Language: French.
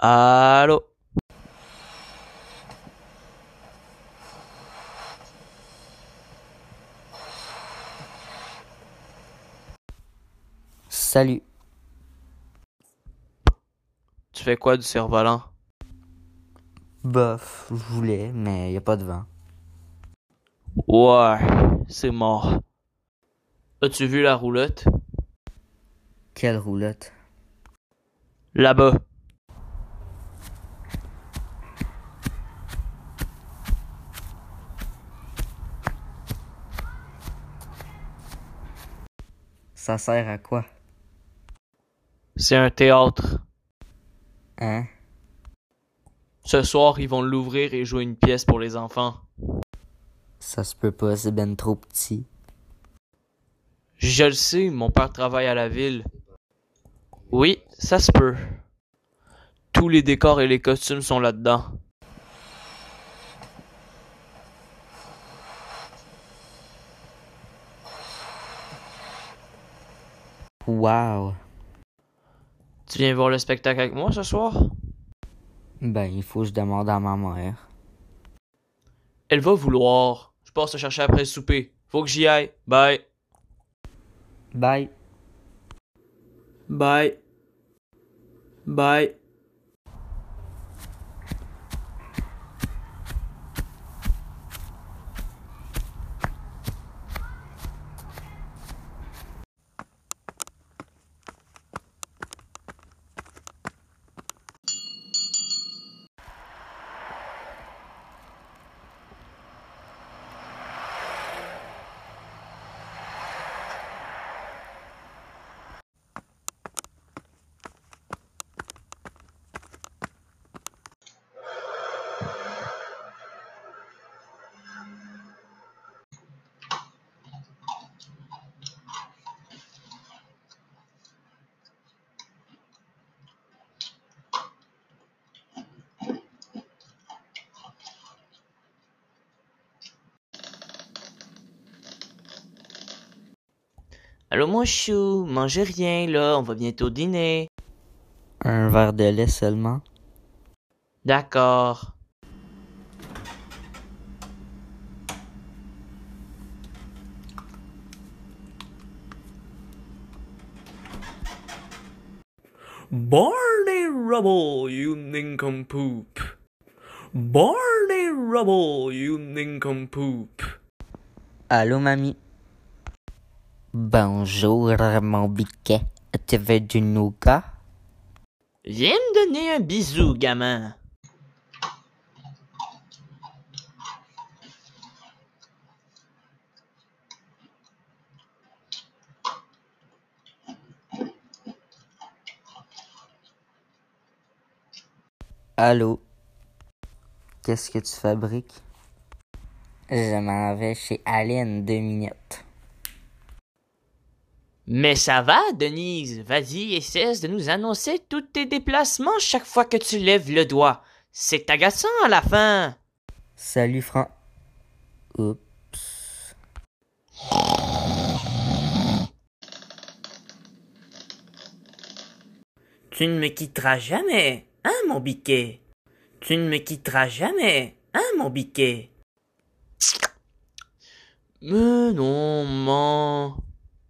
Allô? Salut. Tu fais quoi du cerf-volant? Bof, je voulais, mais y a pas de vent. Ouais, c'est mort. As-tu vu la roulotte? Quelle roulotte? Là-bas. Ça sert à quoi? C'est un théâtre. Hein? Ce soir, ils vont l'ouvrir et jouer une pièce pour les enfants. Ça se peut pas, c'est ben trop petit. Je le sais, mon père travaille à la ville. Oui, ça se peut. Tous les décors et les costumes sont là-dedans. Wow. Tu viens voir le spectacle avec moi ce soir? Ben, il faut que je demande à ma mère. Elle va vouloir. Je passe te chercher après le souper. Faut que j'y aille. Bye. Bye. Bye. Bye. Allô mon chou, mangez rien là, on va bientôt dîner. Un verre de lait seulement. D'accord. Barney Rubble, you nincompoop. Barney Rubble, you nincompoop. Allô, mamie? Bonjour, mon biquet. Tu veux du nougat? Viens me donner un bisou, gamin. Allô? Qu'est-ce que tu fabriques? Je m'en vais chez Aline deux minutes. Mais ça va, Denise. Vas-y et cesse de nous annoncer tous tes déplacements chaque fois que tu lèves le doigt. C'est agaçant à la fin. Salut, Fran. Oups. Tu ne me quitteras jamais, hein, mon biquet? Tu ne me quitteras jamais, hein, mon biquet? Mais non, maman.